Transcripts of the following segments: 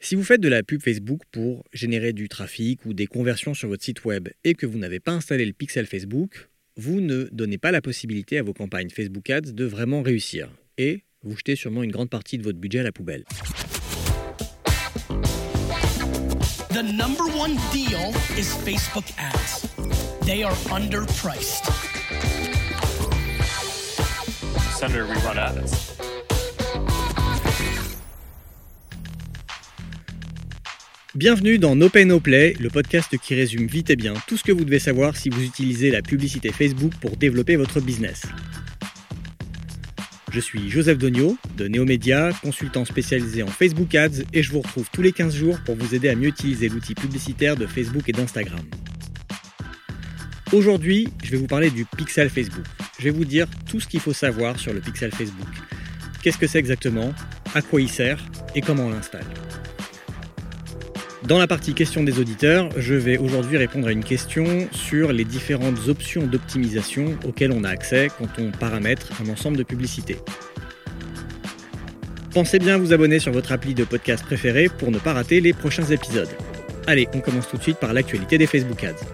Si vous faites de la pub Facebook pour générer du trafic ou des conversions sur votre site web et que vous n'avez pas installé le pixel Facebook, vous ne donnez pas la possibilité à vos campagnes Facebook Ads de vraiment réussir. Et vous jetez sûrement une grande partie de votre budget à la poubelle. The number one deal is Facebook ads. They are underpriced. Senator, we run ads. Bienvenue dans No Play, le podcast qui résume vite et bien tout ce que vous devez savoir si vous utilisez la publicité Facebook pour développer votre business. Je suis Joseph Dogno de Neomédia, consultant spécialisé en Facebook Ads et je vous retrouve tous les 15 jours pour vous aider à mieux utiliser l'outil publicitaire de Facebook et d'Instagram. Aujourd'hui, je vais vous parler du pixel Facebook. Je vais vous dire tout ce qu'il faut savoir sur le pixel Facebook. Qu'est-ce que c'est exactement, à quoi il sert? Et comment on l'installe? Dans la partie questions des auditeurs, je vais aujourd'hui répondre à une question sur les différentes options d'optimisation auxquelles on a accès quand on paramètre un ensemble de publicités. Pensez bien à vous abonner sur votre appli de podcast préféré pour ne pas rater les prochains épisodes. Allez, on commence tout de suite par l'actualité des Facebook Ads.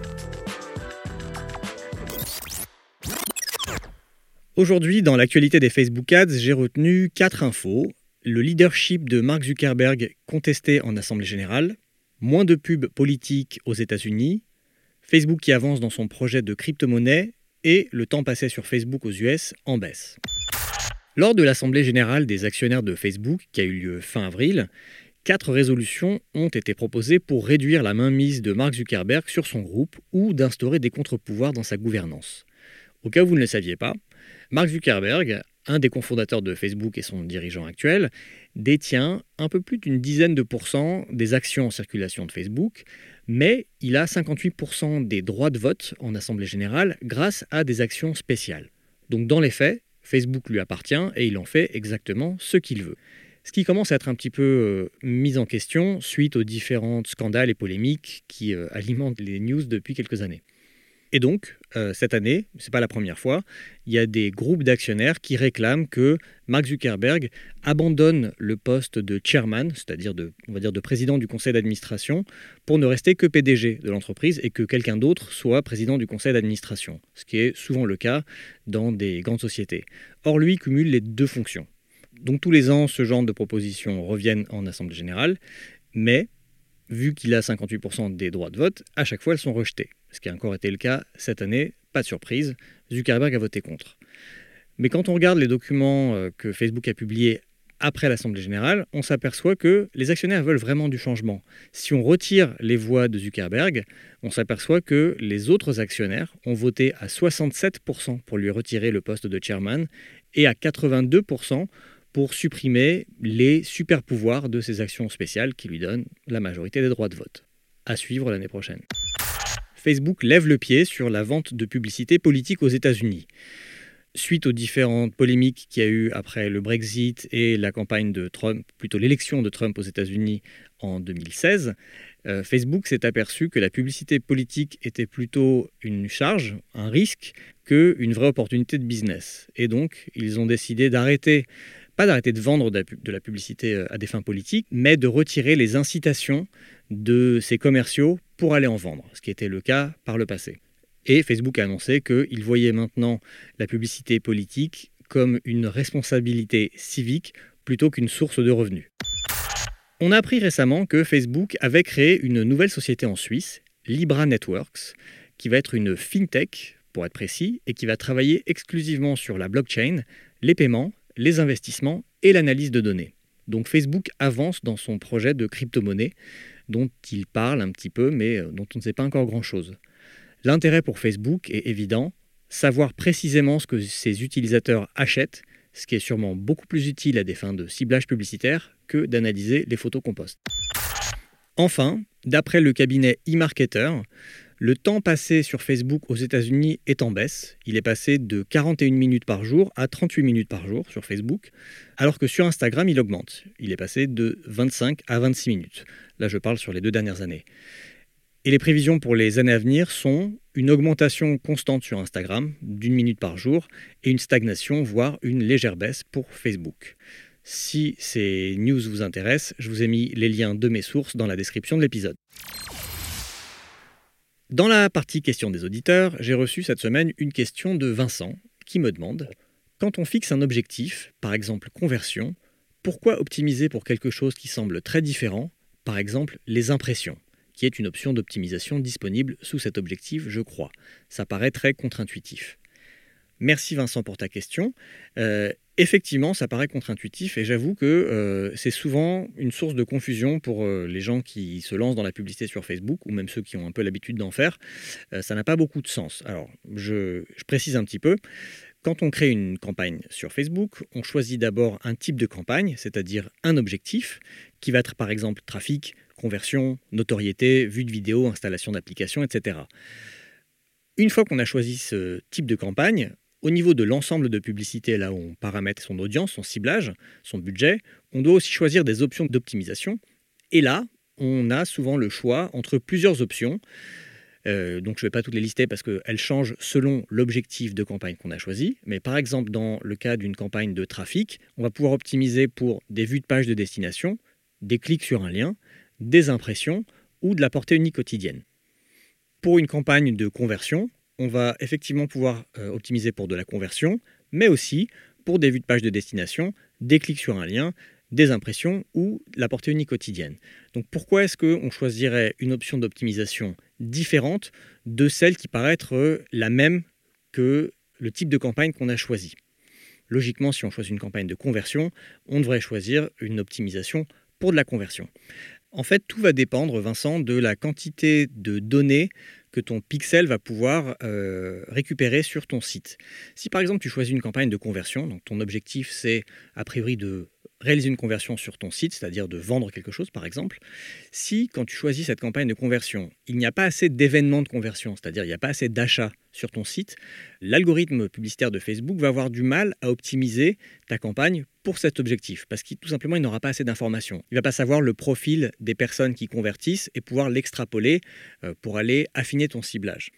Aujourd'hui, dans l'actualité des Facebook Ads, j'ai retenu 4 infos. Le leadership de Mark Zuckerberg contesté en Assemblée générale, moins de pubs politiques aux États-Unis, Facebook qui avance dans son projet de crypto-monnaie et le temps passé sur Facebook aux US en baisse. Lors de l'Assemblée générale des actionnaires de Facebook, qui a eu lieu fin avril, quatre résolutions ont été proposées pour réduire la mainmise de Mark Zuckerberg sur son groupe ou d'instaurer des contre-pouvoirs dans sa gouvernance. Au cas où vous ne le saviez pas, Mark Zuckerberg, un des cofondateurs de Facebook et son dirigeant actuel, détient un peu plus d'une dizaine de pourcents des actions en circulation de Facebook, mais il a 58% des droits de vote en Assemblée générale grâce à des actions spéciales. Donc dans les faits, Facebook lui appartient et il en fait exactement ce qu'il veut. Ce qui commence à être un petit peu euh, mis en question suite aux différents scandales et polémiques qui euh, alimentent les news depuis quelques années. Et donc, euh, cette année, ce n'est pas la première fois, il y a des groupes d'actionnaires qui réclament que Mark Zuckerberg abandonne le poste de chairman, c'est-à-dire de, président du conseil d'administration, pour ne rester que PDG de l'entreprise et que quelqu'un d'autre soit président du conseil d'administration, ce qui est souvent le cas dans des grandes sociétés. Or, lui cumule les deux fonctions. Donc tous les ans, ce genre de propositions reviennent en Assemblée générale, mais vu qu'il a 58% des droits de vote, à chaque fois elles sont rejetées ce qui a encore été le cas cette année, pas de surprise, Zuckerberg a voté contre. Mais quand on regarde les documents euh, que Facebook a publiés après l'Assemblée générale, on s'aperçoit que les actionnaires veulent vraiment du changement. Si on retire les voix de Zuckerberg, on s'aperçoit que les autres actionnaires ont voté à 67% pour lui retirer le poste de chairman et à 82% pour supprimer les super pouvoirs de ses actions spéciales qui lui donnent la majorité des droits de vote. À suivre l'année prochaine. Facebook lève le pied sur la vente de publicité politique aux États-Unis. Suite aux différentes polémiques qu'il y a eu après le Brexit et la campagne de Trump, plutôt l'élection de Trump aux États-Unis en 2016, euh, Facebook s'est aperçu que la publicité politique était plutôt une charge, un risque, qu'une vraie opportunité de business. Et donc, ils ont décidé d'arrêter pas d'arrêter de vendre de la publicité euh, à des fins politiques, mais de retirer les incitations de ces commerciaux pour aller en vendre, ce qui était le cas par le passé. Et Facebook a annoncé qu'il voyait maintenant la publicité politique comme une responsabilité civique plutôt qu'une source de revenus. On a appris récemment que Facebook avait créé une nouvelle société en Suisse, Libra Networks, qui va être une fintech, pour être précis, et qui va travailler exclusivement sur la blockchain, les paiements, les investissements et l'analyse de données. Donc Facebook avance dans son projet de crypto-monnaie dont il parle un petit peu, mais euh, dont on ne sait pas encore grand-chose. L'intérêt pour Facebook est évident, savoir précisément ce que ses utilisateurs achètent, ce qui est sûrement beaucoup plus utile à des fins de ciblage publicitaire que d'analyser les photos qu'on poste. Enfin, d'après le cabinet eMarketer, le temps passé sur Facebook aux États-Unis est en baisse. Il est passé de 41 minutes par jour à 38 minutes par jour sur Facebook, alors que sur Instagram, il augmente. Il est passé de 25 à 26 minutes. Là, je parle sur les deux dernières années. Et les prévisions pour les années à venir sont une augmentation constante sur Instagram d'une minute par jour et une stagnation, voire une légère baisse pour Facebook. Si ces news vous intéressent, je vous ai mis les liens de mes sources dans la description de l'épisode. Dans la partie questions des auditeurs, j'ai reçu cette semaine une question de Vincent qui me demande Quand on fixe un objectif, par exemple conversion, pourquoi optimiser pour quelque chose qui semble très différent, par exemple les impressions, qui est une option d'optimisation disponible sous cet objectif, je crois Ça paraît très contre-intuitif. Merci Vincent pour ta question. Euh, effectivement, ça paraît contre-intuitif et j'avoue que euh, c'est souvent une source de confusion pour euh, les gens qui se lancent dans la publicité sur Facebook ou même ceux qui ont un peu l'habitude d'en faire. ça n'a pas beaucoup de sens. Alors, je, précise un petit peu. Quand on crée une campagne sur Facebook, on choisit d'abord un type de campagne, c'est-à-dire un objectif, qui va être par exemple trafic, conversion, notoriété, vue de vidéo, installation d'applications, etc. Une fois qu'on a choisi ce type de campagne, au niveau de l'ensemble de publicités, là où on paramètre son audience, son ciblage, son budget, on doit aussi choisir des options d'optimisation. Et là, on a souvent le choix entre plusieurs options. Euh, donc je ne vais pas toutes les lister parce qu'elles changent selon l'objectif de campagne qu'on a choisi. Mais par exemple, dans le cas d'une campagne de trafic, on va pouvoir optimiser pour des vues de page de destination, des clics sur un lien, des impressions ou de la portée unique quotidienne. Pour une campagne de conversion, on va effectivement pouvoir euh, optimiser pour de la conversion, mais aussi pour des vues de page de destination, des clics sur un lien, des impressions ou la portée unique quotidienne. Donc pourquoi est-ce qu'on choisirait une option d'optimisation différente de celle qui paraît être euh, la même que le type de campagne qu'on a choisi? Logiquement, si on choisit une campagne de conversion, on devrait choisir une optimisation pour de la conversion. En fait, tout va dépendre, Vincent, de la quantité de données que ton pixel va pouvoir euh, récupérer sur ton site. Si par exemple tu choisis une campagne de conversion, donc ton objectif c'est a priori de réaliser une conversion sur ton site, c'est-à-dire de vendre quelque chose par exemple, si quand tu choisis cette campagne de conversion, il n'y a pas assez d'événements de conversion, c'est-à-dire il n'y a pas assez d'achats sur ton site, l'algorithme publicitaire de Facebook va avoir du mal à optimiser ta campagne pour cet objectif, parce qu'il tout simplement il n'aura pas assez d'informations. Il ne va pas savoir le profil des personnes qui convertissent et pouvoir l'extrapoler euh, pour aller affiner ton ciblage.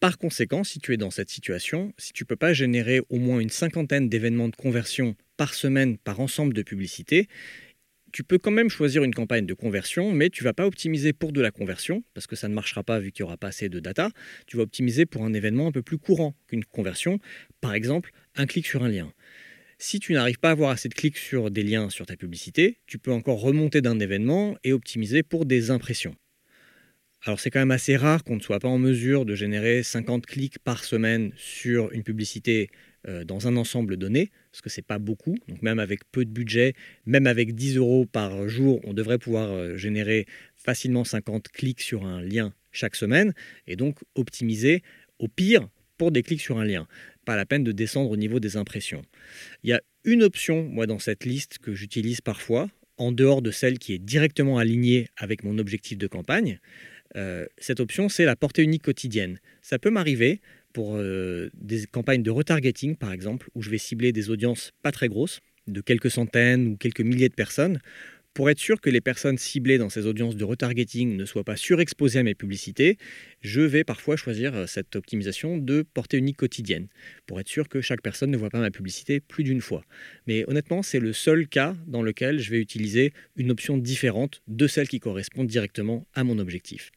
Par conséquent, si tu es dans cette situation, si tu ne peux pas générer au moins une cinquantaine d'événements de conversion par semaine par ensemble de publicités, tu peux quand même choisir une campagne de conversion, mais tu ne vas pas optimiser pour de la conversion, parce que ça ne marchera pas vu qu'il n'y aura pas assez de data. Tu vas optimiser pour un événement un peu plus courant qu'une conversion, par exemple un clic sur un lien. Si tu n'arrives pas à avoir assez de clics sur des liens sur ta publicité, tu peux encore remonter d'un événement et optimiser pour des impressions. Alors c'est quand même assez rare qu'on ne soit pas en mesure de générer 50 clics par semaine sur une publicité euh, dans un ensemble donné, parce que c'est pas beaucoup. Donc même avec peu de budget, même avec 10 euros par jour, on devrait pouvoir euh, générer facilement 50 clics sur un lien chaque semaine, et donc optimiser au pire pour des clics sur un lien. Pas la peine de descendre au niveau des impressions. Il y a une option, moi, dans cette liste que j'utilise parfois, en dehors de celle qui est directement alignée avec mon objectif de campagne. Euh, cette option, c'est la portée unique quotidienne. Ça peut m'arriver pour euh, des campagnes de retargeting, par exemple, où je vais cibler des audiences pas très grosses, de quelques centaines ou quelques milliers de personnes, pour être sûr que les personnes ciblées dans ces audiences de retargeting ne soient pas surexposées à mes publicités, je vais parfois choisir euh, cette optimisation de portée unique quotidienne, pour être sûr que chaque personne ne voit pas ma publicité plus d'une fois. Mais honnêtement, c'est le seul cas dans lequel je vais utiliser une option différente de celle qui correspond directement à mon objectif.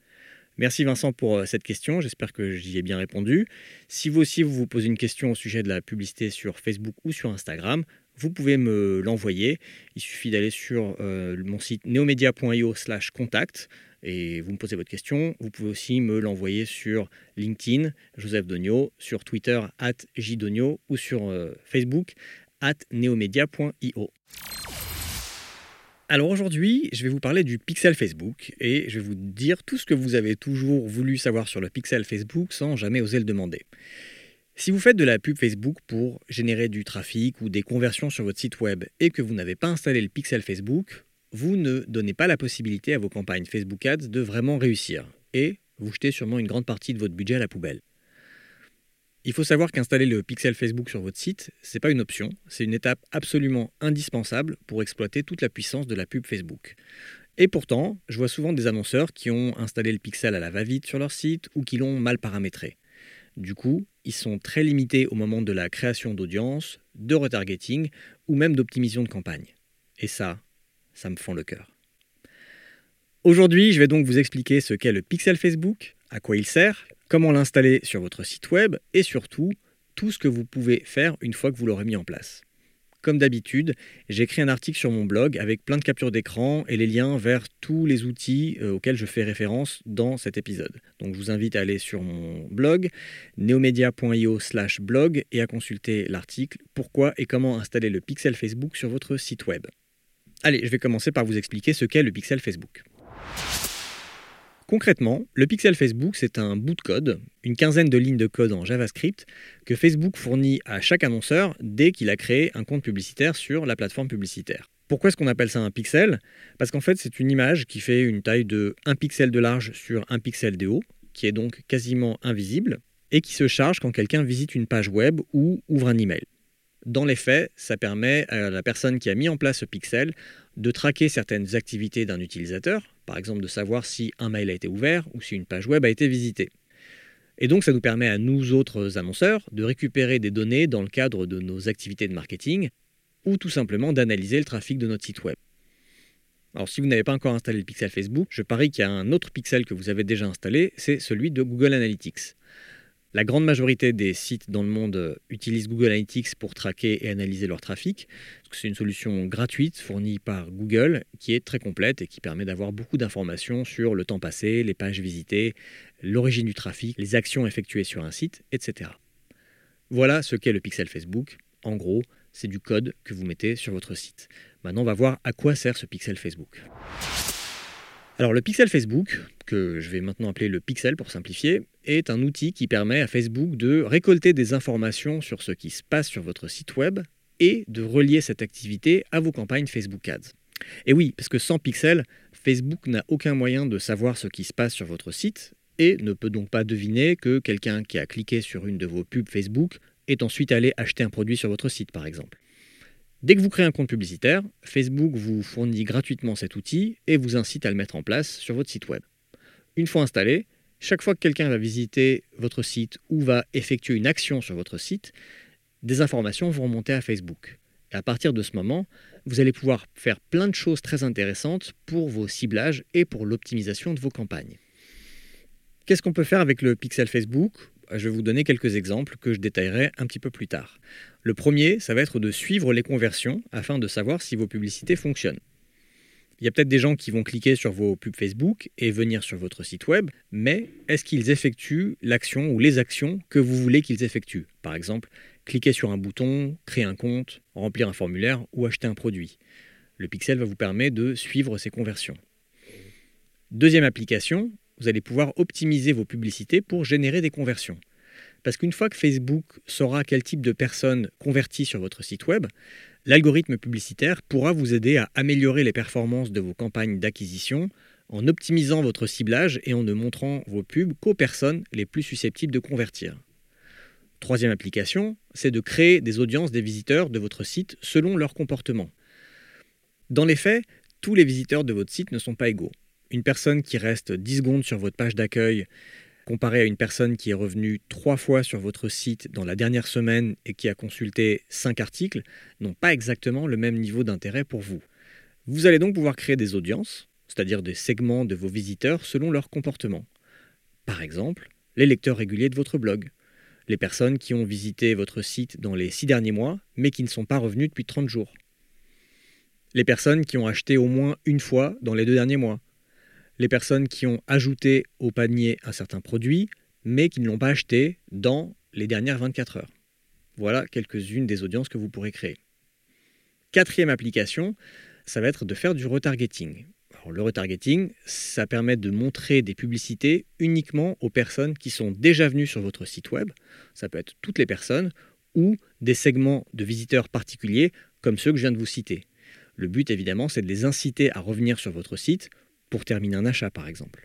Merci Vincent pour euh, cette question, j'espère que j'y ai bien répondu. Si vous aussi vous vous posez une question au sujet de la publicité sur Facebook ou sur Instagram, vous pouvez me l'envoyer. Il suffit d'aller sur euh, mon site neomedia.io slash contact et vous me posez votre question. Vous pouvez aussi me l'envoyer sur LinkedIn, Joseph Donio, sur Twitter, at jdonio ou sur euh, Facebook, at neomedia.io. Alors aujourd'hui, je vais vous parler du pixel Facebook et je vais vous dire tout ce que vous avez toujours voulu savoir sur le pixel Facebook sans jamais oser le demander. Si vous faites de la pub Facebook pour générer du trafic ou des conversions sur votre site web et que vous n'avez pas installé le pixel Facebook, vous ne donnez pas la possibilité à vos campagnes Facebook Ads de vraiment réussir et vous jetez sûrement une grande partie de votre budget à la poubelle. Il faut savoir qu'installer le pixel Facebook sur votre site, ce n'est pas une option, c'est une étape absolument indispensable pour exploiter toute la puissance de la pub Facebook. Et pourtant, je vois souvent des annonceurs qui ont installé le pixel à la va-vite sur leur site ou qui l'ont mal paramétré. Du coup, ils sont très limités au moment de la création d'audience, de retargeting ou même d'optimisation de campagne. Et ça, ça me fend le cœur. Aujourd'hui, je vais donc vous expliquer ce qu'est le pixel Facebook, à quoi il sert, comment l'installer sur votre site web et surtout tout ce que vous pouvez faire une fois que vous l'aurez mis en place. Comme d'habitude, j'ai écrit un article sur mon blog avec plein de captures d'écran et les liens vers tous les outils euh, auxquels je fais référence dans cet épisode. Donc je vous invite à aller sur mon blog neomedia.io/blog et à consulter l'article Pourquoi et comment installer le pixel Facebook sur votre site web. Allez, je vais commencer par vous expliquer ce qu'est le pixel Facebook. Concrètement, le pixel Facebook, c'est un bout de code, une quinzaine de lignes de code en JavaScript, que Facebook fournit à chaque annonceur dès qu'il a créé un compte publicitaire sur la plateforme publicitaire. Pourquoi est-ce qu'on appelle ça un pixel? Parce qu'en fait, c'est une image qui fait une taille de 1 pixel de large sur 1 pixel de haut, qui est donc quasiment invisible, et qui se charge quand quelqu'un visite une page web ou ouvre un email. Dans les faits, ça permet à la personne qui a mis en place ce pixel de traquer certaines activités d'un utilisateur, par exemple de savoir si un mail a été ouvert ou si une page web a été visitée. Et donc ça nous permet à nous autres annonceurs de récupérer des données dans le cadre de nos activités de marketing ou tout simplement d'analyser le trafic de notre site web. Alors si vous n'avez pas encore installé le pixel Facebook, je parie qu'il y a un autre pixel que vous avez déjà installé, c'est celui de Google Analytics. La grande majorité des sites dans le monde euh, utilisent Google Analytics pour traquer et analyser leur trafic. C'est une solution gratuite fournie par Google qui est très complète et qui permet d'avoir beaucoup d'informations sur le temps passé, les pages visitées, l'origine du trafic, les actions effectuées sur un site, etc. Voilà ce qu'est le pixel Facebook. En gros, c'est du code que vous mettez sur votre site. Maintenant, on va voir à quoi sert ce pixel Facebook. Alors le pixel Facebook, que je vais maintenant appeler le pixel pour simplifier, est un outil qui permet à Facebook de récolter des informations sur ce qui se passe sur votre site web et de relier cette activité à vos campagnes Facebook Ads. Et oui, parce que sans pixel, Facebook n'a aucun moyen de savoir ce qui se passe sur votre site et ne peut donc pas deviner que quelqu'un qui a cliqué sur une de vos pubs Facebook est ensuite allé acheter un produit sur votre site par exemple. Dès que vous créez un compte publicitaire, Facebook vous fournit gratuitement cet outil et vous incite à le mettre en place sur votre site web. Une fois installé, chaque fois que quelqu'un va visiter votre site ou va effectuer une action sur votre site, des informations vont remonter à Facebook. Et à partir de ce moment, vous allez pouvoir faire plein de choses très intéressantes pour vos ciblages et pour l'optimisation de vos campagnes. Qu'est-ce qu'on peut faire avec le pixel Facebook? Je vais vous donner quelques exemples que je détaillerai un petit peu plus tard. Le premier, ça va être de suivre les conversions afin de savoir si vos publicités fonctionnent. Il y a peut-être des gens qui vont cliquer sur vos pubs Facebook et venir sur votre site web, mais est-ce qu'ils effectuent l'action ou les actions que vous voulez qu'ils effectuent? Par exemple, cliquer sur un bouton, créer un compte, remplir un formulaire ou acheter un produit. Le pixel va vous permettre de suivre ces conversions. Deuxième application, vous allez pouvoir optimiser vos publicités pour générer des conversions. Parce qu'une fois que Facebook saura quel type de personnes convertit sur votre site web, l'algorithme publicitaire pourra vous aider à améliorer les performances de vos campagnes d'acquisition en optimisant votre ciblage et en ne montrant vos pubs qu'aux personnes les plus susceptibles de convertir. Troisième application, c'est de créer des audiences des visiteurs de votre site selon leur comportement. Dans les faits, tous les visiteurs de votre site ne sont pas égaux une personne qui reste 10 secondes sur votre page d'accueil comparée à une personne qui est revenue trois fois sur votre site dans la dernière semaine et qui a consulté 5 articles n'ont pas exactement le même niveau d'intérêt pour vous. Vous allez donc pouvoir créer des audiences, c'est-à-dire des segments de vos visiteurs selon leur comportement. Par exemple, les lecteurs réguliers de votre blog, les personnes qui ont visité votre site dans les 6 derniers mois mais qui ne sont pas revenues depuis 30 jours, les personnes qui ont acheté au moins une fois dans les deux derniers mois, les personnes qui ont ajouté au panier un certain produit, mais qui ne l'ont pas acheté dans les dernières 24 heures. Voilà quelques-unes des audiences que vous pourrez créer. Quatrième application, ça va être de faire du retargeting. le retargeting, ça permet de montrer des publicités uniquement aux personnes qui sont déjà venues sur votre site web. Ça peut être toutes les personnes ou des segments de visiteurs particuliers comme ceux que je viens de vous citer. Le but évidemment, c'est de les inciter à revenir sur votre site pour terminer un achat par exemple.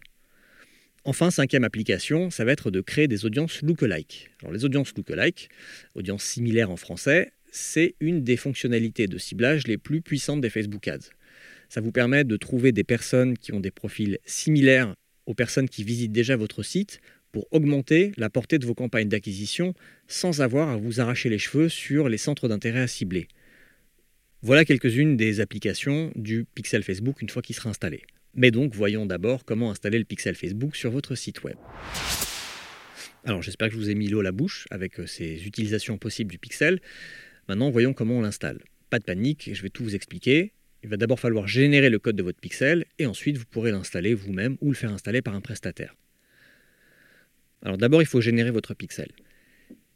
Enfin, cinquième application, ça va être de créer des audiences lookalike. Alors les audiences lookalike, audiences similaires en français, c'est une des fonctionnalités de ciblage les plus puissantes des Facebook Ads. Ça vous permet de trouver des personnes qui ont des profils similaires aux personnes qui visitent déjà votre site pour augmenter la portée de vos campagnes d'acquisition sans avoir à vous arracher les cheveux sur les centres d'intérêt à cibler. Voilà quelques-unes des applications du pixel Facebook une fois qu'il sera installé. Mais donc voyons d'abord comment installer le pixel Facebook sur votre site web. Alors j'espère que je vous ai mis l'eau à la bouche avec euh, ces utilisations possibles du pixel. Maintenant voyons comment on l'installe. Pas de panique, je vais tout vous expliquer. Il va d'abord falloir générer le code de votre pixel et ensuite vous pourrez l'installer vous-même ou le faire installer par un prestataire. Alors d'abord il faut générer votre pixel.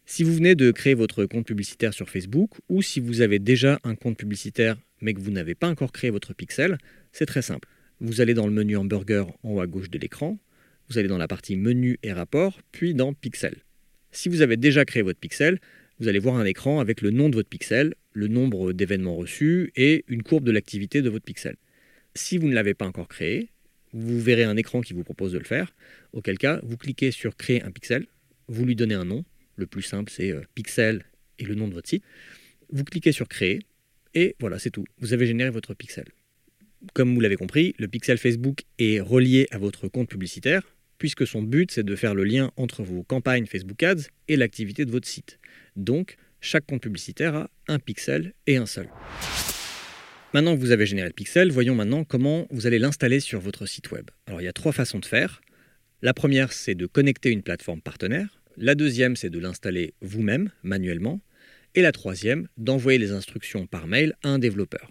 Si vous venez de créer votre compte publicitaire sur Facebook ou si vous avez déjà un compte publicitaire mais que vous n'avez pas encore créé votre pixel, c'est très simple. Vous allez dans le menu hamburger en haut à gauche de l'écran, vous allez dans la partie menu et rapport, puis dans pixel. Si vous avez déjà créé votre pixel, vous allez voir un écran avec le nom de votre pixel, le nombre d'événements reçus et une courbe de l'activité de votre pixel. Si vous ne l'avez pas encore créé, vous verrez un écran qui vous propose de le faire, auquel cas vous cliquez sur créer un pixel, vous lui donnez un nom, le plus simple c'est euh, pixel et le nom de votre site, vous cliquez sur créer et voilà c'est tout, vous avez généré votre pixel. Comme vous l'avez compris, le pixel Facebook est relié à votre compte publicitaire, puisque son but c'est de faire le lien entre vos campagnes Facebook Ads et l'activité de votre site. Donc, chaque compte publicitaire a un pixel et un seul. Maintenant que vous avez généré le pixel, voyons maintenant comment vous allez l'installer sur votre site web. Alors il y a trois façons de faire. La première, c'est de connecter une plateforme partenaire. La deuxième, c'est de l'installer vous-même, manuellement. Et la troisième, d'envoyer les instructions par mail à un développeur.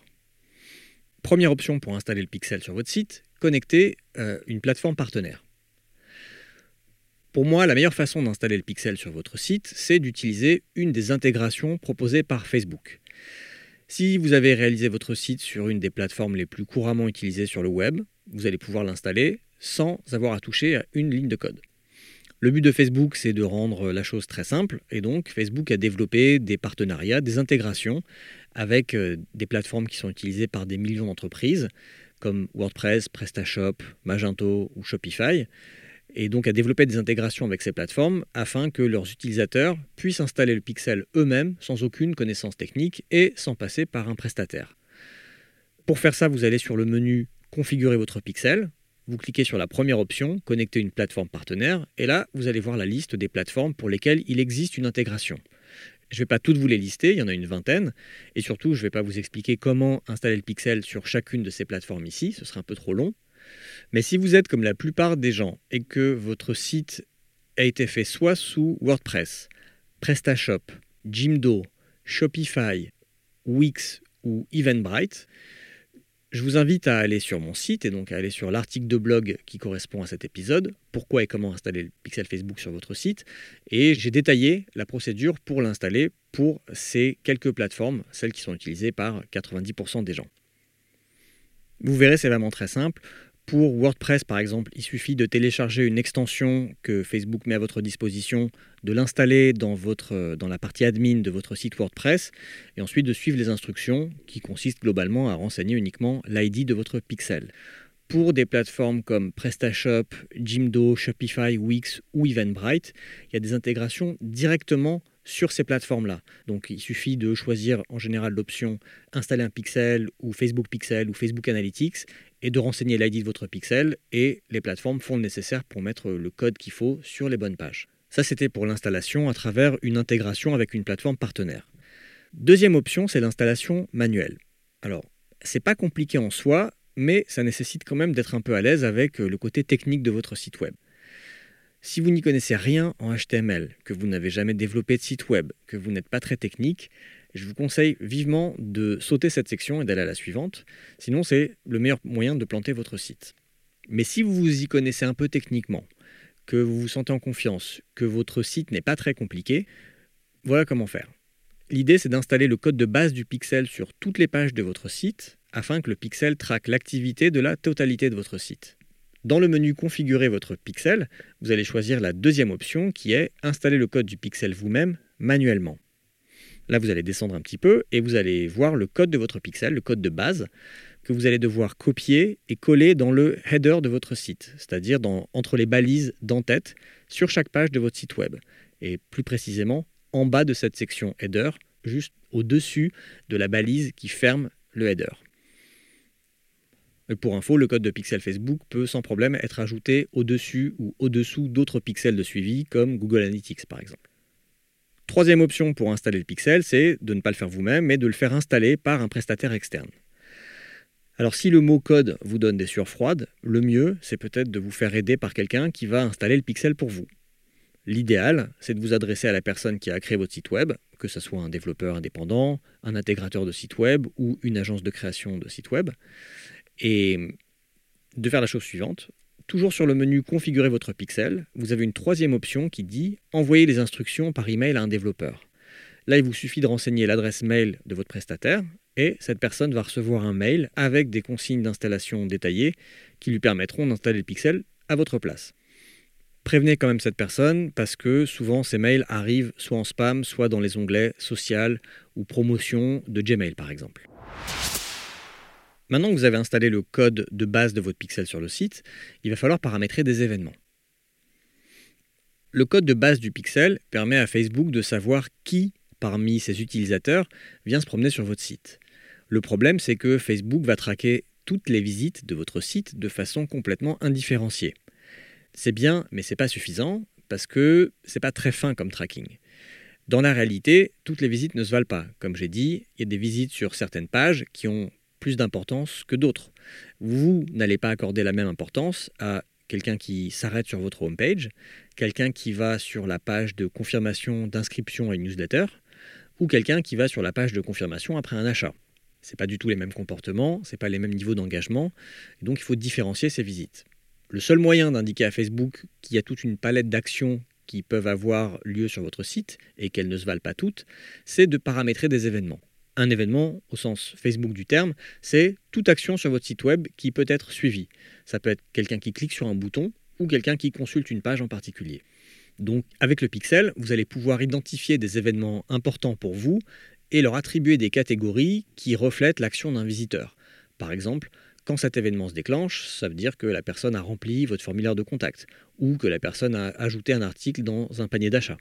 Première option pour installer le pixel sur votre site, connecter euh, une plateforme partenaire. Pour moi, la meilleure façon d'installer le pixel sur votre site, c'est d'utiliser une des intégrations proposées par Facebook. Si vous avez réalisé votre site sur une des plateformes les plus couramment utilisées sur le web, vous allez pouvoir l'installer sans avoir à toucher à une ligne de code. Le but de Facebook, c'est de rendre la chose très simple, et donc Facebook a développé des partenariats, des intégrations avec euh, des plateformes qui sont utilisées par des millions d'entreprises, comme WordPress, PrestaShop, Magento ou Shopify, et donc à développer des intégrations avec ces plateformes afin que leurs utilisateurs puissent installer le pixel eux-mêmes sans aucune connaissance technique et sans passer par un prestataire. Pour faire ça, vous allez sur le menu Configurer votre pixel, vous cliquez sur la première option, Connecter une plateforme partenaire, et là, vous allez voir la liste des plateformes pour lesquelles il existe une intégration. Je ne vais pas toutes vous les lister, il y en a une vingtaine, et surtout, je ne vais pas vous expliquer comment installer le pixel sur chacune de ces plateformes ici, ce sera un peu trop long. Mais si vous êtes comme la plupart des gens et que votre site a été fait soit sous WordPress, PrestaShop, Jimdo, Shopify, Wix ou Eventbrite, je vous invite à aller sur mon site et donc à aller sur l'article de blog qui correspond à cet épisode, pourquoi et comment installer le pixel Facebook sur votre site, et j'ai détaillé la procédure pour l'installer pour ces quelques plateformes, celles qui sont utilisées par 90% des gens. Vous verrez, c'est vraiment très simple. Pour WordPress, par exemple, il suffit de télécharger une extension que Facebook met à votre disposition, de l'installer dans, dans la partie admin de votre site WordPress, et ensuite de suivre les instructions qui consistent globalement à renseigner uniquement l'ID de votre pixel. Pour des plateformes comme PrestaShop, Jimdo, Shopify, Wix ou Eventbrite, il y a des intégrations directement sur ces plateformes-là. Donc il suffit de choisir en général l'option installer un pixel ou Facebook Pixel ou Facebook Analytics et de renseigner l'ID de votre pixel et les plateformes font le nécessaire pour mettre le code qu'il faut sur les bonnes pages. Ça c'était pour l'installation à travers une intégration avec une plateforme partenaire. Deuxième option, c'est l'installation manuelle. Alors, c'est pas compliqué en soi, mais ça nécessite quand même d'être un peu à l'aise avec le côté technique de votre site web. Si vous n'y connaissez rien en HTML, que vous n'avez jamais développé de site web, que vous n'êtes pas très technique, je vous conseille vivement de sauter cette section et d'aller à la suivante. Sinon, c'est le meilleur moyen de planter votre site. Mais si vous vous y connaissez un peu techniquement, que vous vous sentez en confiance, que votre site n'est pas très compliqué, voilà comment faire. L'idée, c'est d'installer le code de base du pixel sur toutes les pages de votre site afin que le pixel traque l'activité de la totalité de votre site. Dans le menu Configurer votre pixel, vous allez choisir la deuxième option qui est Installer le code du pixel vous-même manuellement. Là, vous allez descendre un petit peu et vous allez voir le code de votre pixel, le code de base, que vous allez devoir copier et coller dans le header de votre site, c'est-à-dire entre les balises d'en-tête sur chaque page de votre site web. Et plus précisément, en bas de cette section header, juste au-dessus de la balise qui ferme le header. Pour info, le code de pixel Facebook peut sans problème être ajouté au-dessus ou au-dessous d'autres pixels de suivi, comme Google Analytics par exemple. Troisième option pour installer le pixel, c'est de ne pas le faire vous-même, mais de le faire installer par un prestataire externe. Alors si le mot code vous donne des sueurs froides, le mieux, c'est peut-être de vous faire aider par quelqu'un qui va installer le pixel pour vous. L'idéal, c'est de vous adresser à la personne qui a créé votre site web, que ce soit un développeur indépendant, un intégrateur de site web ou une agence de création de site web, et de faire la chose suivante. Toujours sur le menu Configurer votre pixel, vous avez une troisième option qui dit Envoyer les instructions par email à un développeur. Là, il vous suffit de renseigner l'adresse mail de votre prestataire et cette personne va recevoir un mail avec des consignes d'installation détaillées qui lui permettront d'installer le pixel à votre place prévenez quand même cette personne parce que souvent ces mails arrivent soit en spam, soit dans les onglets social ou promotion de Gmail par exemple. Maintenant que vous avez installé le code de base de votre pixel sur le site, il va falloir paramétrer des événements. Le code de base du pixel permet à Facebook de savoir qui parmi ses utilisateurs vient se promener sur votre site. Le problème, c'est que Facebook va traquer toutes les visites de votre site de façon complètement indifférenciée. C'est bien, mais c'est pas suffisant parce que c'est pas très fin comme tracking. Dans la réalité, toutes les visites ne se valent pas. Comme j'ai dit, il y a des visites sur certaines pages qui ont plus d'importance que d'autres. Vous n'allez pas accorder la même importance à quelqu'un qui s'arrête sur votre homepage, quelqu'un qui va sur la page de confirmation d'inscription à une newsletter, ou quelqu'un qui va sur la page de confirmation après un achat. Ce pas du tout les mêmes comportements, ce pas les mêmes niveaux d'engagement, donc il faut différencier ces visites. Le seul moyen d'indiquer à Facebook qu'il y a toute une palette d'actions qui peuvent avoir lieu sur votre site et qu'elles ne se valent pas toutes, c'est de paramétrer des événements. Un événement, au sens Facebook du terme, c'est toute action sur votre site web qui peut être suivie. Ça peut être quelqu'un qui clique sur un bouton ou quelqu'un qui consulte une page en particulier. Donc avec le pixel, vous allez pouvoir identifier des événements importants pour vous et leur attribuer des catégories qui reflètent l'action d'un visiteur. Par exemple, quand cet événement se déclenche, ça veut dire que la personne a rempli votre formulaire de contact ou que la personne a ajouté un article dans un panier d'achat.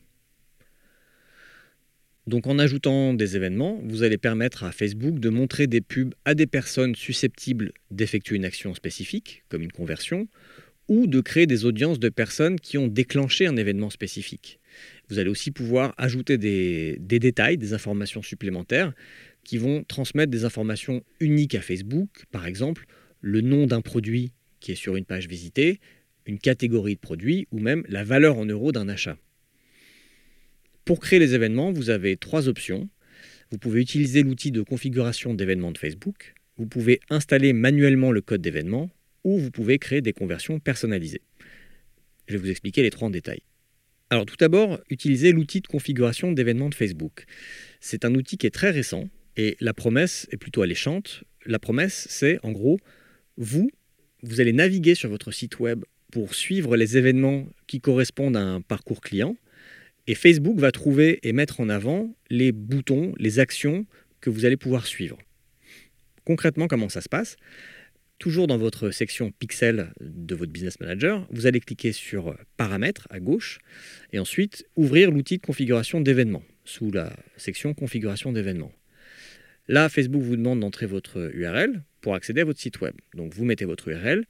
Donc en ajoutant des événements, vous allez permettre à Facebook de montrer des pubs à des personnes susceptibles d'effectuer une action spécifique, comme une conversion, ou de créer des audiences de personnes qui ont déclenché un événement spécifique. Vous allez aussi pouvoir ajouter des, détails, des informations supplémentaires qui vont transmettre des informations uniques à Facebook, par exemple le nom d'un produit qui est sur une page visitée, une catégorie de produits ou même la valeur en euros d'un achat. Pour créer les événements, vous avez trois options. Vous pouvez utiliser l'outil de configuration d'événements de Facebook, vous pouvez installer manuellement le code d'événement ou vous pouvez créer des conversions personnalisées. Je vais vous expliquer les trois en détail. Alors tout d'abord, utilisez l'outil de configuration d'événements de Facebook. C'est un outil qui est très récent, et la promesse est plutôt alléchante. La promesse, c'est en gros, vous, vous allez naviguer sur votre site web pour suivre les événements qui correspondent à un parcours client. Et Facebook va trouver et mettre en avant les boutons, les actions que vous allez pouvoir suivre. Concrètement, comment ça se passe? Toujours dans votre section Pixel de votre Business Manager, vous allez cliquer sur Paramètres à gauche et ensuite ouvrir l'outil de configuration d'événements sous la section Configuration d'événements. Là, Facebook vous demande d'entrer votre URL pour accéder à votre site web. Donc vous mettez votre URL,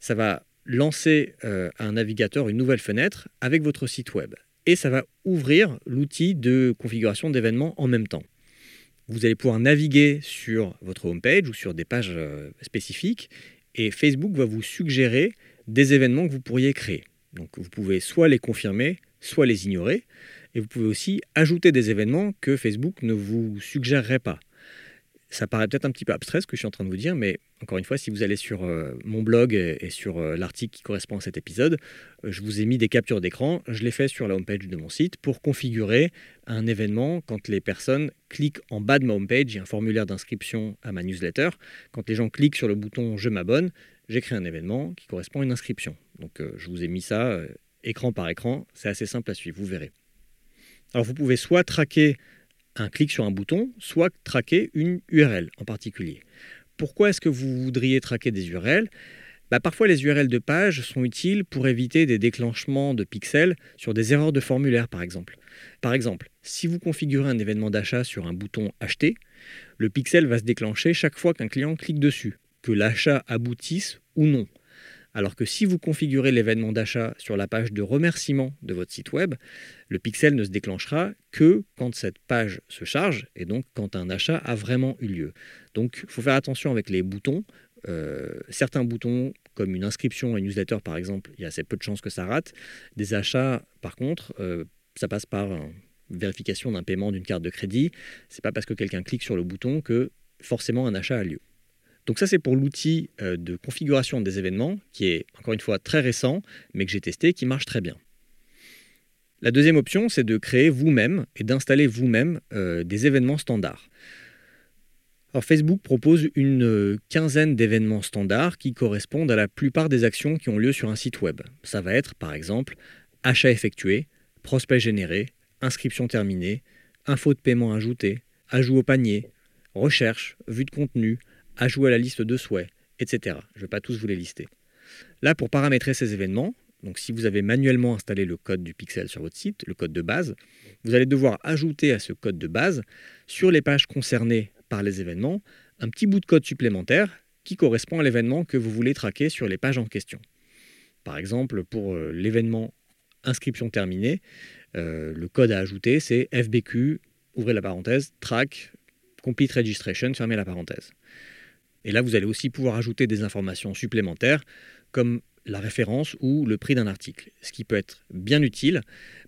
ça va lancer euh, un navigateur, une nouvelle fenêtre avec votre site web. Et ça va ouvrir l'outil de configuration d'événements en même temps. Vous allez pouvoir naviguer sur votre homepage ou sur des pages euh, spécifiques et Facebook va vous suggérer des événements que vous pourriez créer. Donc vous pouvez soit les confirmer, soit les ignorer. Et vous pouvez aussi ajouter des événements que Facebook ne vous suggérerait pas ça paraît peut-être un petit peu abstrait ce que je suis en train de vous dire, mais encore une fois, si vous allez sur euh, mon blog et, sur euh, l'article qui correspond à cet épisode, euh, je vous ai mis des captures d'écran. Je l'ai fait sur la homepage de mon site pour configurer un événement quand les personnes cliquent en bas de ma homepage. Il y a un formulaire d'inscription à ma newsletter. Quand les gens cliquent sur le bouton Je m'abonne, j'ai créé un événement qui correspond à une inscription. Donc je vous ai mis ça écran par écran. C'est assez simple à suivre, vous verrez. Alors vous pouvez soit traquer un clic sur un bouton, soit traquer une URL en particulier. Pourquoi est-ce que vous voudriez traquer des URL bah, Parfois, les URL de page sont utiles pour éviter des déclenchements de pixels sur des erreurs de formulaire, par exemple. Par exemple, si vous configurez un événement d'achat sur un bouton Acheter, le pixel va se déclencher chaque fois qu'un client clique dessus, que l'achat aboutisse ou non. Alors que si vous configurez l'événement d'achat sur la page de remerciement de votre site web, le pixel ne se déclenchera que quand cette page se charge et donc quand un achat a vraiment eu lieu. Donc il faut faire attention avec les boutons. Euh, certains boutons, comme une inscription à une newsletter par exemple, il y a assez peu de chances que ça rate. Des achats, par contre, euh, ça passe par vérification d'un paiement d'une carte de crédit. C'est pas parce que quelqu'un clique sur le bouton que forcément un achat a lieu. Donc ça c'est pour l'outil euh, de configuration des événements qui est encore une fois très récent mais que j'ai testé qui marche très bien. La deuxième option c'est de créer vous-même et d'installer vous-même euh, des événements standards. Alors Facebook propose une euh, quinzaine d'événements standards qui correspondent à la plupart des actions qui ont lieu sur un site web. Ça va être par exemple achat effectué, prospect généré, inscription terminée, info de paiement ajouté, ajout au panier, recherche, vue de contenu, ajout à la liste de souhaits, etc. Je ne vais pas tous vous les lister. Là, pour paramétrer ces événements, donc si vous avez manuellement installé le code du pixel sur votre site, le code de base, vous allez devoir ajouter à ce code de base, sur les pages concernées par les événements, un petit bout de code supplémentaire qui correspond à l'événement que vous voulez traquer sur les pages en question. Par exemple, pour euh, l'événement inscription terminée, euh, le code à ajouter, c'est FBQ, ouvrez la parenthèse, track, complete registration, fermez la parenthèse. Et là, vous allez aussi pouvoir ajouter des informations supplémentaires comme la référence ou le prix d'un article, ce qui peut être bien utile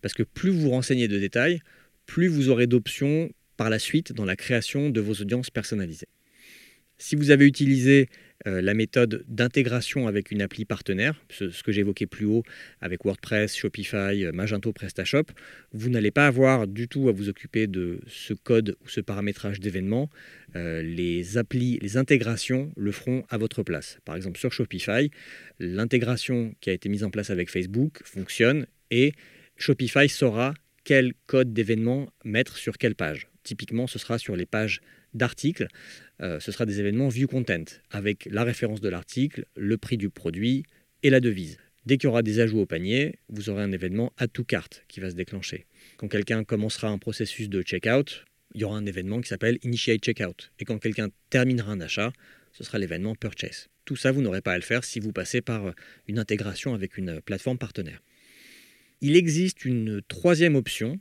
parce que plus vous renseignez de détails, plus vous aurez d'options par la suite dans la création de vos audiences personnalisées. Si vous avez utilisé la méthode d'intégration avec une appli partenaire, ce, que j'évoquais plus haut avec WordPress, Shopify, euh, Magento, PrestaShop, vous n'allez pas avoir du tout à vous occuper de ce code ou ce paramétrage d'événements. Euh, les applis, les intégrations le feront à votre place. Par exemple, sur Shopify, l'intégration qui a été mise en place avec Facebook fonctionne et Shopify saura quel code d'événement mettre sur quelle page. Typiquement, ce sera sur les pages d'articles, euh, ce sera des événements view content, avec la référence de l'article, le prix du produit et la devise. Dès qu'il y aura des ajouts au panier, vous aurez un événement add to cart qui va se déclencher. Quand quelqu'un commencera un processus de checkout, il y aura un événement qui s'appelle initiate checkout. Et quand quelqu'un terminera un achat, ce sera l'événement purchase. Tout ça, vous n'aurez pas à le faire si vous passez par une intégration avec une plateforme partenaire. Il existe une troisième option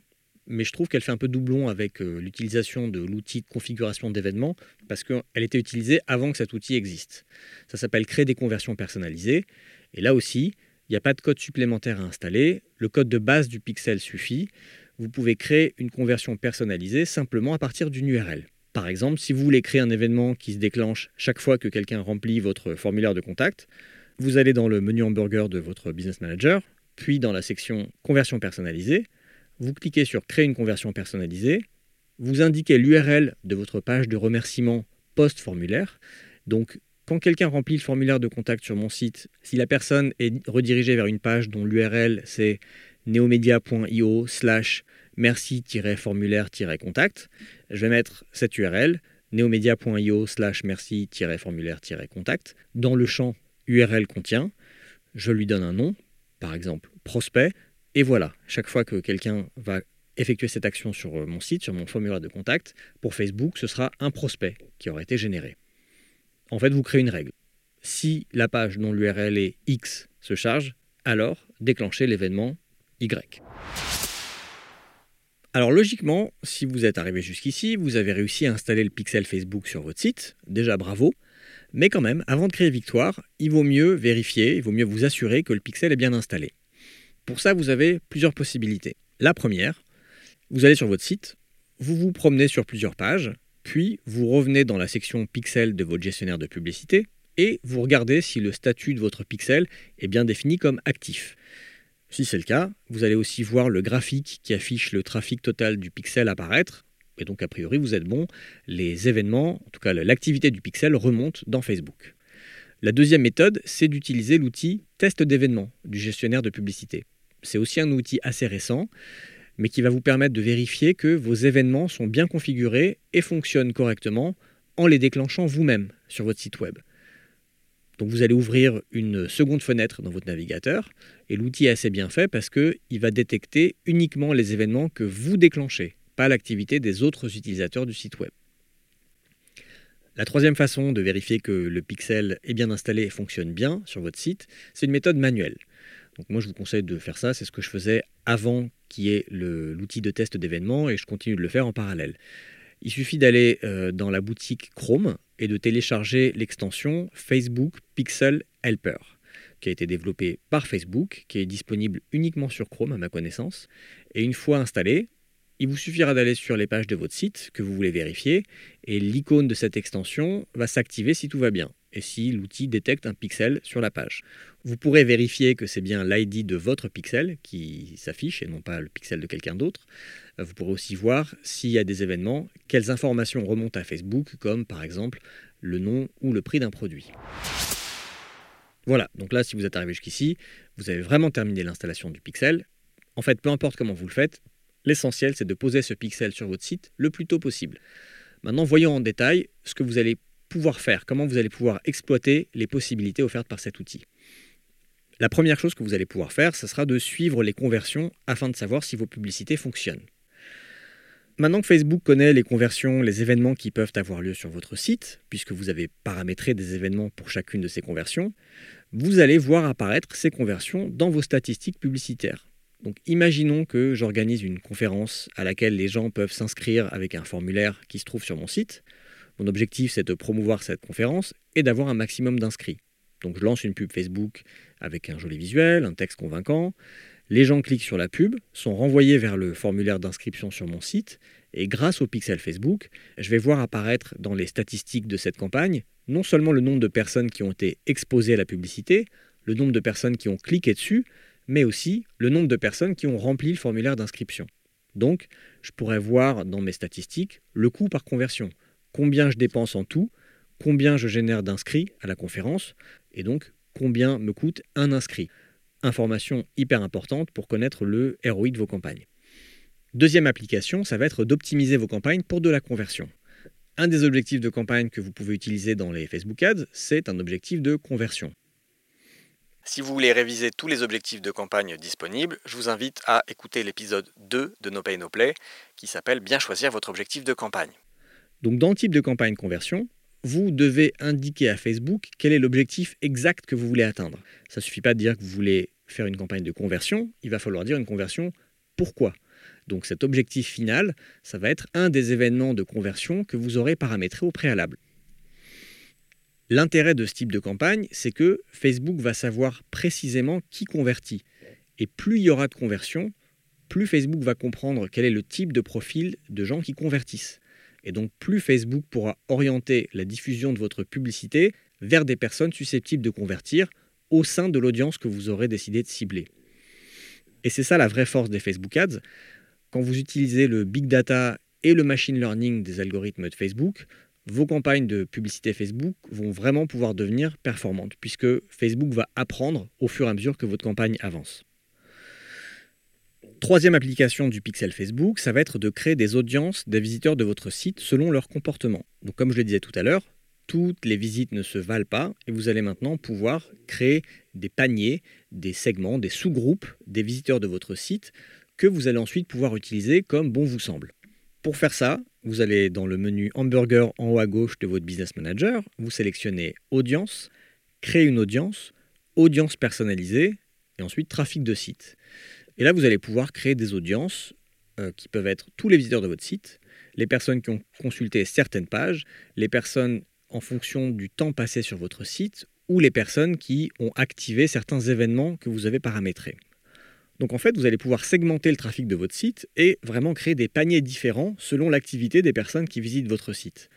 mais je trouve qu'elle fait un peu doublon avec euh, l'utilisation de l'outil de configuration d'événements, parce qu'elle était utilisée avant que cet outil existe. Ça s'appelle créer des conversions personnalisées, et là aussi, il n'y a pas de code supplémentaire à installer, le code de base du pixel suffit, vous pouvez créer une conversion personnalisée simplement à partir d'une URL. Par exemple, si vous voulez créer un événement qui se déclenche chaque fois que quelqu'un remplit votre formulaire de contact, vous allez dans le menu hamburger de votre Business Manager, puis dans la section Conversion personnalisée, vous cliquez sur Créer une conversion personnalisée, vous indiquez l'URL de votre page de remerciement post-formulaire. Donc, quand quelqu'un remplit le formulaire de contact sur mon site, si la personne est redirigée vers une page dont l'URL c'est neomedia.io slash merci-formulaire-contact, je vais mettre cette URL, neomedia.io slash merci-formulaire-contact, dans le champ URL contient, je lui donne un nom, par exemple prospect, et voilà, chaque fois que quelqu'un va effectuer cette action sur euh, mon site, sur mon formulaire de contact, pour Facebook, ce sera un prospect qui aura été généré. En fait, vous créez une règle. Si la page dont l'URL est X se charge, alors déclenchez l'événement Y. Alors logiquement, si vous êtes arrivé jusqu'ici, vous avez réussi à installer le pixel Facebook sur votre site. Déjà bravo. Mais quand même, avant de créer Victoire, il vaut mieux vérifier, il vaut mieux vous assurer que le pixel est bien installé. Pour ça, vous avez plusieurs possibilités. La première, vous allez sur votre site, vous vous promenez sur plusieurs pages, puis vous revenez dans la section pixel de votre gestionnaire de publicité et vous regardez si le statut de votre pixel est bien défini comme actif. Si c'est le cas, vous allez aussi voir le graphique qui affiche le trafic total du pixel apparaître. Et donc, a priori, vous êtes bon. Les événements, en tout cas l'activité du pixel, remonte dans Facebook. La deuxième méthode, c'est d'utiliser l'outil test d'événements du gestionnaire de publicité. C'est aussi un outil assez récent, mais qui va vous permettre de vérifier que vos événements sont bien configurés et fonctionnent correctement en les déclenchant vous-même sur votre site web. Donc vous allez ouvrir une seconde fenêtre dans votre navigateur et l'outil est assez bien fait parce qu'il va détecter uniquement les événements que vous déclenchez, pas l'activité des autres utilisateurs du site web. La troisième façon de vérifier que le pixel est bien installé et fonctionne bien sur votre site, c'est une méthode manuelle. Donc moi je vous conseille de faire ça, c'est ce que je faisais avant qu'il y ait l'outil de test d'événements et je continue de le faire en parallèle. Il suffit d'aller euh, dans la boutique Chrome et de télécharger l'extension Facebook Pixel Helper qui a été développée par Facebook, qui est disponible uniquement sur Chrome à ma connaissance. Et une fois installée, il vous suffira d'aller sur les pages de votre site que vous voulez vérifier et l'icône de cette extension va s'activer si tout va bien et si l'outil détecte un pixel sur la page. Vous pourrez vérifier que c'est bien l'ID de votre pixel qui s'affiche et non pas le pixel de quelqu'un d'autre. Vous pourrez aussi voir s'il y a des événements, quelles informations remontent à Facebook, comme par exemple le nom ou le prix d'un produit. Voilà, donc là si vous êtes arrivé jusqu'ici, vous avez vraiment terminé l'installation du pixel. En fait, peu importe comment vous le faites, L'essentiel, c'est de poser ce pixel sur votre site le plus tôt possible. Maintenant, voyons en détail ce que vous allez pouvoir faire, comment vous allez pouvoir exploiter les possibilités offertes par cet outil. La première chose que vous allez pouvoir faire, ce sera de suivre les conversions afin de savoir si vos publicités fonctionnent. Maintenant que Facebook connaît les conversions, les événements qui peuvent avoir lieu sur votre site, puisque vous avez paramétré des événements pour chacune de ces conversions, vous allez voir apparaître ces conversions dans vos statistiques publicitaires. Donc imaginons que j'organise une conférence à laquelle les gens peuvent s'inscrire avec un formulaire qui se trouve sur mon site. Mon objectif c'est de promouvoir cette conférence et d'avoir un maximum d'inscrits. Donc je lance une pub Facebook avec un joli visuel, un texte convaincant. Les gens cliquent sur la pub, sont renvoyés vers le formulaire d'inscription sur mon site et grâce au pixel Facebook, je vais voir apparaître dans les statistiques de cette campagne non seulement le nombre de personnes qui ont été exposées à la publicité, le nombre de personnes qui ont cliqué dessus, mais aussi le nombre de personnes qui ont rempli le formulaire d'inscription. Donc, je pourrais voir dans mes statistiques le coût par conversion, combien je dépense en tout, combien je génère d'inscrits à la conférence, et donc combien me coûte un inscrit. Information hyper importante pour connaître le ROI de vos campagnes. Deuxième application, ça va être d'optimiser vos campagnes pour de la conversion. Un des objectifs de campagne que vous pouvez utiliser dans les Facebook Ads, c'est un objectif de conversion. Si vous voulez réviser tous les objectifs de campagne disponibles, je vous invite à écouter l'épisode 2 de No Pay No Play qui s'appelle Bien choisir votre objectif de campagne. Donc dans le type de campagne conversion, vous devez indiquer à Facebook quel est l'objectif exact que vous voulez atteindre. Ça ne suffit pas de dire que vous voulez faire une campagne de conversion, il va falloir dire une conversion pourquoi. Donc cet objectif final, ça va être un des événements de conversion que vous aurez paramétré au préalable. L'intérêt de ce type de campagne, c'est que Facebook va savoir précisément qui convertit. Et plus il y aura de conversion, plus Facebook va comprendre quel est le type de profil de gens qui convertissent. Et donc plus Facebook pourra orienter la diffusion de votre publicité vers des personnes susceptibles de convertir au sein de l'audience que vous aurez décidé de cibler. Et c'est ça la vraie force des Facebook Ads. Quand vous utilisez le big data et le machine learning des algorithmes de Facebook, vos campagnes de publicité Facebook vont vraiment pouvoir devenir performantes, puisque Facebook va apprendre au fur et à mesure que votre campagne avance. Troisième application du pixel Facebook, ça va être de créer des audiences des visiteurs de votre site selon leur comportement. Donc comme je le disais tout à l'heure, toutes les visites ne se valent pas et vous allez maintenant pouvoir créer des paniers, des segments, des sous-groupes des visiteurs de votre site que vous allez ensuite pouvoir utiliser comme bon vous semble. Pour faire ça, vous allez dans le menu Hamburger en haut à gauche de votre Business Manager, vous sélectionnez Audience, Créer une audience, Audience personnalisée et ensuite Trafic de site. Et là, vous allez pouvoir créer des audiences euh, qui peuvent être tous les visiteurs de votre site, les personnes qui ont consulté certaines pages, les personnes en fonction du temps passé sur votre site ou les personnes qui ont activé certains événements que vous avez paramétrés. Donc en fait, vous allez pouvoir segmenter le trafic de votre site et vraiment créer des paniers différents selon l'activité des personnes qui visitent votre site.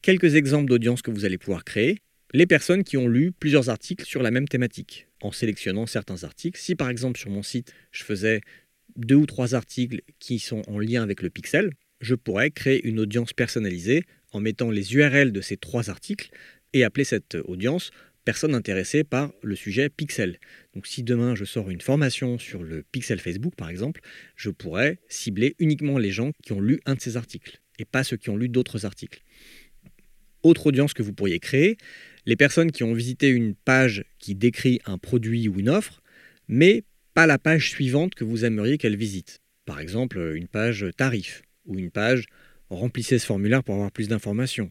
Quelques exemples d'audience que vous allez pouvoir créer. Les personnes qui ont lu plusieurs articles sur la même thématique, en sélectionnant certains articles. Si par exemple sur mon site, je faisais deux ou trois articles qui sont en lien avec le pixel, je pourrais créer une audience personnalisée en mettant les URL de ces trois articles et appeler cette audience personnes intéressées par le sujet pixel. Donc si demain je sors une formation sur le pixel Facebook par exemple, je pourrais cibler uniquement les gens qui ont lu un de ces articles et pas ceux qui ont lu d'autres articles. Autre audience que vous pourriez créer, les personnes qui ont visité une page qui décrit un produit ou une offre, mais pas la page suivante que vous aimeriez qu'elle visite. Par exemple, une page tarif ou une page remplissez ce formulaire pour avoir plus d'informations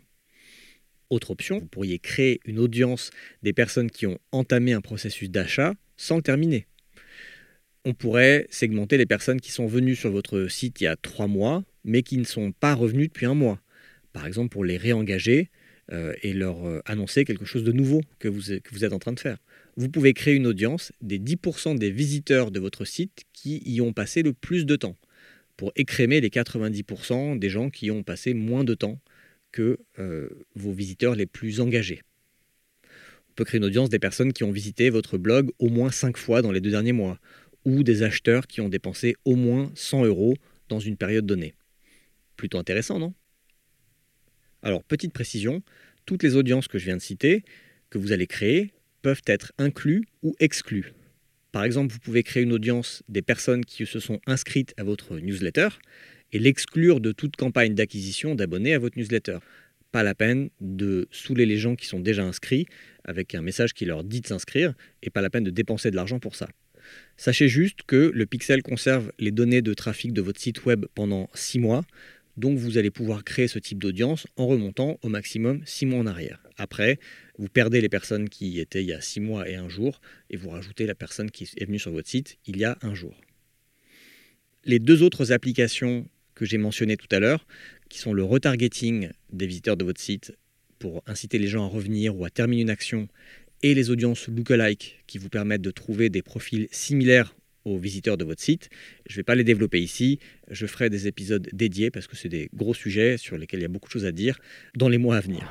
Autre option, vous pourriez créer une audience des personnes qui ont entamé un processus d'achat sans le terminer. On pourrait segmenter les personnes qui sont venues sur votre site il y a trois mois, mais qui ne sont pas revenues depuis un mois. Par exemple, pour les réengager euh, et leur euh, annoncer quelque chose de nouveau que vous, êtes en train de faire. Vous pouvez créer une audience des 10% des visiteurs de votre site qui y ont passé le plus de temps, pour écrémer les 90% des gens qui ont passé moins de temps que euh, vos visiteurs les plus engagés. On peut créer une audience des personnes qui ont visité votre blog au moins 5 fois dans les deux derniers mois, ou des acheteurs qui ont dépensé au moins 100 euros dans une période donnée. Plutôt intéressant, non? Alors, petite précision, toutes les audiences que je viens de citer, que vous allez créer, peuvent être inclus ou exclus. Par exemple, vous pouvez créer une audience des personnes qui se sont inscrites à votre newsletter, et l'exclure de toute campagne d'acquisition d'abonnés à votre newsletter. Pas la peine de saouler les gens qui sont déjà inscrits avec un message qui leur dit de s'inscrire et pas la peine de dépenser de l'argent pour ça. Sachez juste que le pixel conserve les données de trafic de votre site web pendant 6 mois, donc vous allez pouvoir créer ce type d'audience en remontant au maximum 6 mois en arrière. Après, vous perdez les personnes qui y étaient il y a 6 mois et un jour, et vous rajoutez la personne qui est venue sur votre site il y a un jour. Les deux autres applications que j'ai mentionné tout à l'heure, qui sont le retargeting des visiteurs de votre site pour inciter les gens à revenir ou à terminer une action, et les audiences lookalike qui vous permettent de trouver des profils similaires aux visiteurs de votre site. Je ne vais pas les développer ici, je ferai des épisodes dédiés parce que c'est des gros sujets sur lesquels il y a beaucoup de choses à dire dans les mois à venir.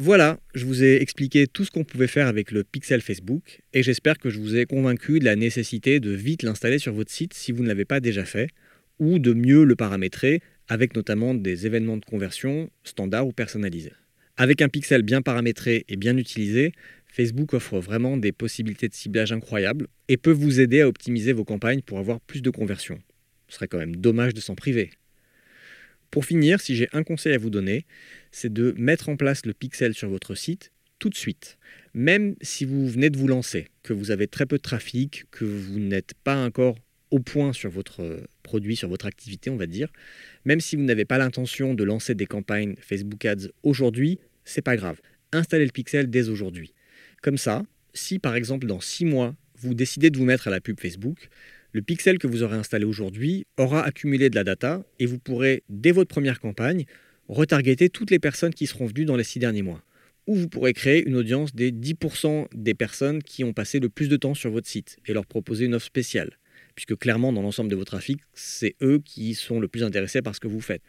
Voilà, je vous ai expliqué tout ce qu'on pouvait faire avec le pixel Facebook et j'espère que je vous ai convaincu de la nécessité de vite l'installer sur votre site si vous ne l'avez pas déjà fait ou de mieux le paramétrer avec notamment des événements de conversion standards ou personnalisés. Avec un pixel bien paramétré et bien utilisé, Facebook offre vraiment des possibilités de ciblage incroyables et peut vous aider à optimiser vos campagnes pour avoir plus de conversions. Ce serait quand même dommage de s'en priver. Pour finir, si j'ai un conseil à vous donner, c'est de mettre en place le pixel sur votre site tout de suite. Même si vous venez de vous lancer, que vous avez très peu de trafic, que vous n'êtes pas encore au point sur votre euh, produit, sur votre activité, on va dire. Même si vous n'avez pas l'intention de lancer des campagnes Facebook Ads aujourd'hui, c'est pas grave. Installez le pixel dès aujourd'hui. Comme ça, si par exemple dans 6 mois, vous décidez de vous mettre à la pub Facebook, le pixel que vous aurez installé aujourd'hui aura accumulé de la data et vous pourrez, dès votre première campagne, retargeter toutes les personnes qui seront venues dans les 6 derniers mois. Ou vous pourrez créer une audience des 10% des personnes qui ont passé le plus de temps sur votre site et leur proposer une offre spéciale puisque clairement, dans l'ensemble de vos trafics, c'est eux qui sont le plus intéressés par ce que vous faites.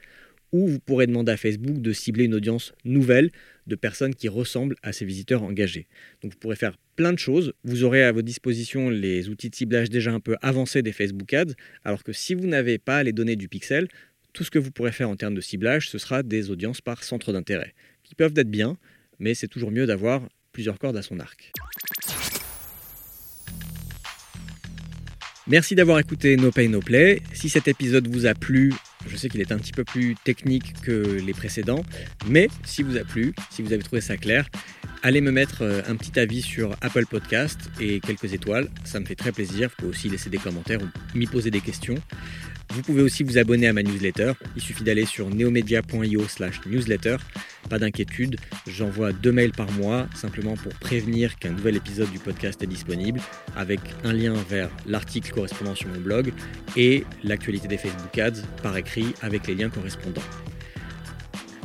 Ou vous pourrez demander à Facebook de cibler une audience nouvelle de personnes qui ressemblent à ces visiteurs engagés. Donc vous pourrez faire plein de choses. Vous aurez à votre disposition les outils de ciblage déjà un peu avancés des Facebook Ads, alors que si vous n'avez pas les données du pixel, tout ce que vous pourrez faire en termes de ciblage, ce sera des audiences par centre d'intérêt, qui peuvent être bien, mais c'est toujours mieux d'avoir plusieurs cordes à son arc. Merci d'avoir écouté No Pay No Play. Si cet épisode vous a plu, je sais qu'il est un petit peu plus technique que les précédents, mais si vous a plu, si vous avez trouvé ça clair, allez me mettre euh, un petit avis sur Apple Podcast et quelques étoiles, ça me fait très plaisir. Vous pouvez aussi laisser des commentaires ou m'y poser des questions. Vous pouvez aussi vous abonner à ma newsletter. Il suffit d'aller sur neomedia.io slash newsletter. Pas d'inquiétude, j'envoie deux mails par mois simplement pour prévenir qu'un nouvel épisode du podcast est disponible avec un lien vers l'article correspondant sur mon blog et l'actualité des Facebook Ads par écrit avec les liens correspondants.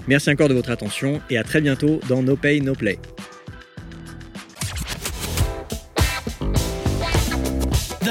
Merci encore de votre attention et à très bientôt dans No Pay No Play.